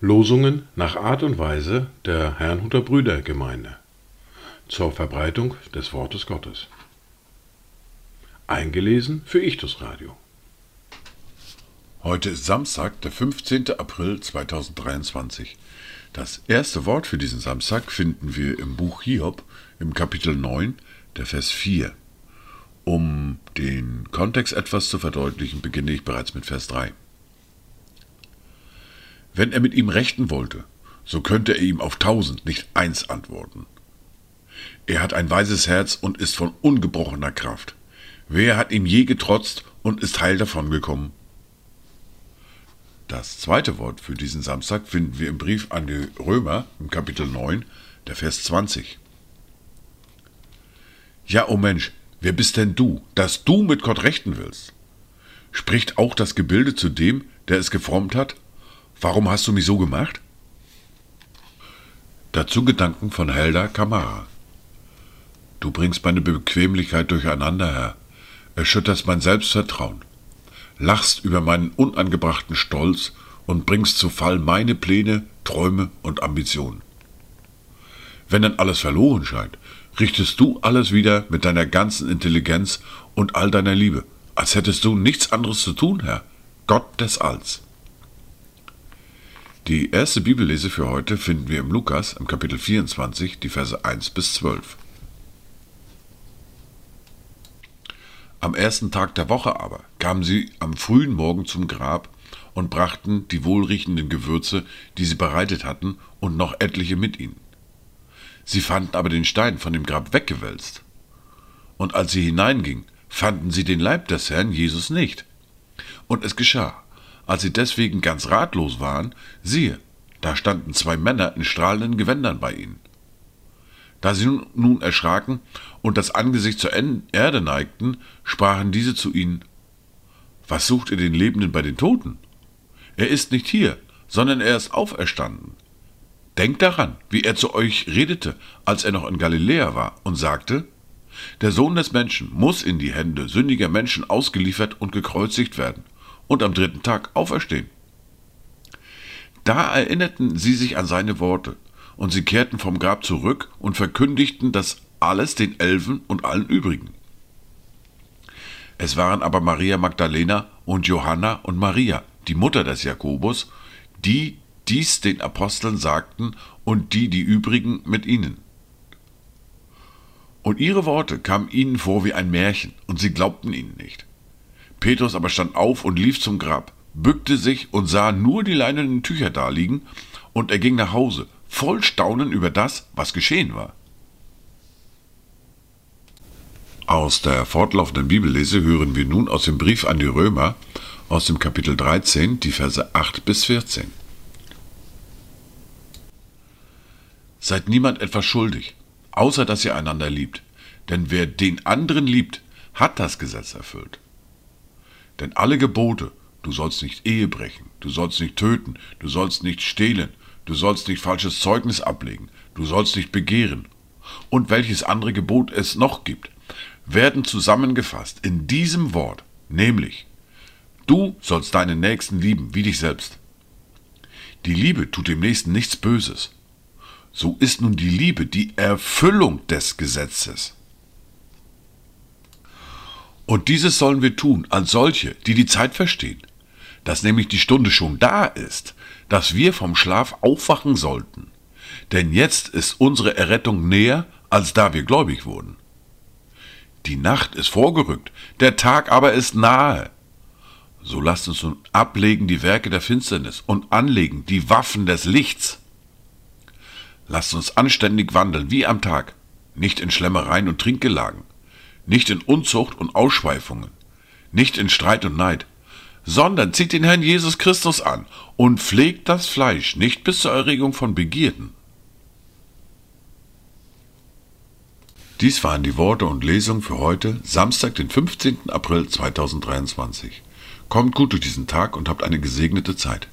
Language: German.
Losungen nach Art und Weise der Herrnhuter Brüdergemeinde zur Verbreitung des Wortes Gottes. Eingelesen für Ichtus Radio. Heute ist Samstag, der 15. April 2023. Das erste Wort für diesen Samstag finden wir im Buch Hiob im Kapitel 9, der Vers 4. Um den Kontext etwas zu verdeutlichen, beginne ich bereits mit Vers 3. Wenn er mit ihm rechten wollte, so könnte er ihm auf tausend nicht eins antworten. Er hat ein weises Herz und ist von ungebrochener Kraft. Wer hat ihm je getrotzt und ist heil davongekommen? Das zweite Wort für diesen Samstag finden wir im Brief an die Römer im Kapitel 9, der Vers 20. Ja, o oh Mensch, wer bist denn du, dass du mit Gott rechten willst? Spricht auch das Gebilde zu dem, der es geformt hat? Warum hast du mich so gemacht? Dazu Gedanken von Helda Kamara. Du bringst meine Bequemlichkeit durcheinander, Herr, erschütterst mein Selbstvertrauen lachst über meinen unangebrachten Stolz und bringst zu Fall meine Pläne, Träume und Ambitionen. Wenn dann alles verloren scheint, richtest du alles wieder mit deiner ganzen Intelligenz und all deiner Liebe, als hättest du nichts anderes zu tun, Herr, Gott des Alls. Die erste Bibellese für heute finden wir im Lukas im Kapitel 24, die Verse 1 bis 12. Am ersten Tag der Woche aber kamen sie am frühen Morgen zum Grab und brachten die wohlriechenden Gewürze, die sie bereitet hatten, und noch etliche mit ihnen. Sie fanden aber den Stein von dem Grab weggewälzt. Und als sie hineingingen, fanden sie den Leib des Herrn Jesus nicht. Und es geschah, als sie deswegen ganz ratlos waren, siehe, da standen zwei Männer in strahlenden Gewändern bei ihnen. Da sie nun erschraken und das Angesicht zur Erde neigten, sprachen diese zu ihnen, Was sucht ihr den Lebenden bei den Toten? Er ist nicht hier, sondern er ist auferstanden. Denkt daran, wie er zu euch redete, als er noch in Galiläa war, und sagte, Der Sohn des Menschen muss in die Hände sündiger Menschen ausgeliefert und gekreuzigt werden und am dritten Tag auferstehen. Da erinnerten sie sich an seine Worte, und sie kehrten vom Grab zurück und verkündigten das alles den Elfen und allen übrigen. Es waren aber Maria Magdalena und Johanna und Maria, die Mutter des Jakobus, die dies den Aposteln sagten und die die übrigen mit ihnen. Und ihre Worte kamen ihnen vor wie ein Märchen, und sie glaubten ihnen nicht. Petrus aber stand auf und lief zum Grab, bückte sich und sah nur die leinenen Tücher daliegen, und er ging nach Hause voll Staunen über das, was geschehen war. Aus der fortlaufenden Bibellese hören wir nun aus dem Brief an die Römer aus dem Kapitel 13 die Verse 8 bis 14. Seid niemand etwas schuldig, außer dass ihr einander liebt, denn wer den anderen liebt, hat das Gesetz erfüllt. Denn alle Gebote, du sollst nicht Ehe brechen, du sollst nicht töten, du sollst nicht stehlen, du sollst nicht falsches Zeugnis ablegen, du sollst nicht begehren, und welches andere Gebot es noch gibt, werden zusammengefasst in diesem Wort, nämlich, du sollst deinen Nächsten lieben wie dich selbst. Die Liebe tut dem Nächsten nichts Böses. So ist nun die Liebe die Erfüllung des Gesetzes. Und dieses sollen wir tun als solche, die die Zeit verstehen, dass nämlich die Stunde schon da ist, dass wir vom Schlaf aufwachen sollten. Denn jetzt ist unsere Errettung näher, als da wir gläubig wurden. Die Nacht ist vorgerückt, der Tag aber ist nahe. So lasst uns nun ablegen die Werke der Finsternis und anlegen die Waffen des Lichts. Lasst uns anständig wandeln wie am Tag, nicht in Schlemmereien und Trinkgelagen, nicht in Unzucht und Ausschweifungen, nicht in Streit und Neid, sondern zieht den Herrn Jesus Christus an und pflegt das Fleisch nicht bis zur Erregung von Begierden. Dies waren die Worte und Lesungen für heute, Samstag, den 15. April 2023. Kommt gut durch diesen Tag und habt eine gesegnete Zeit.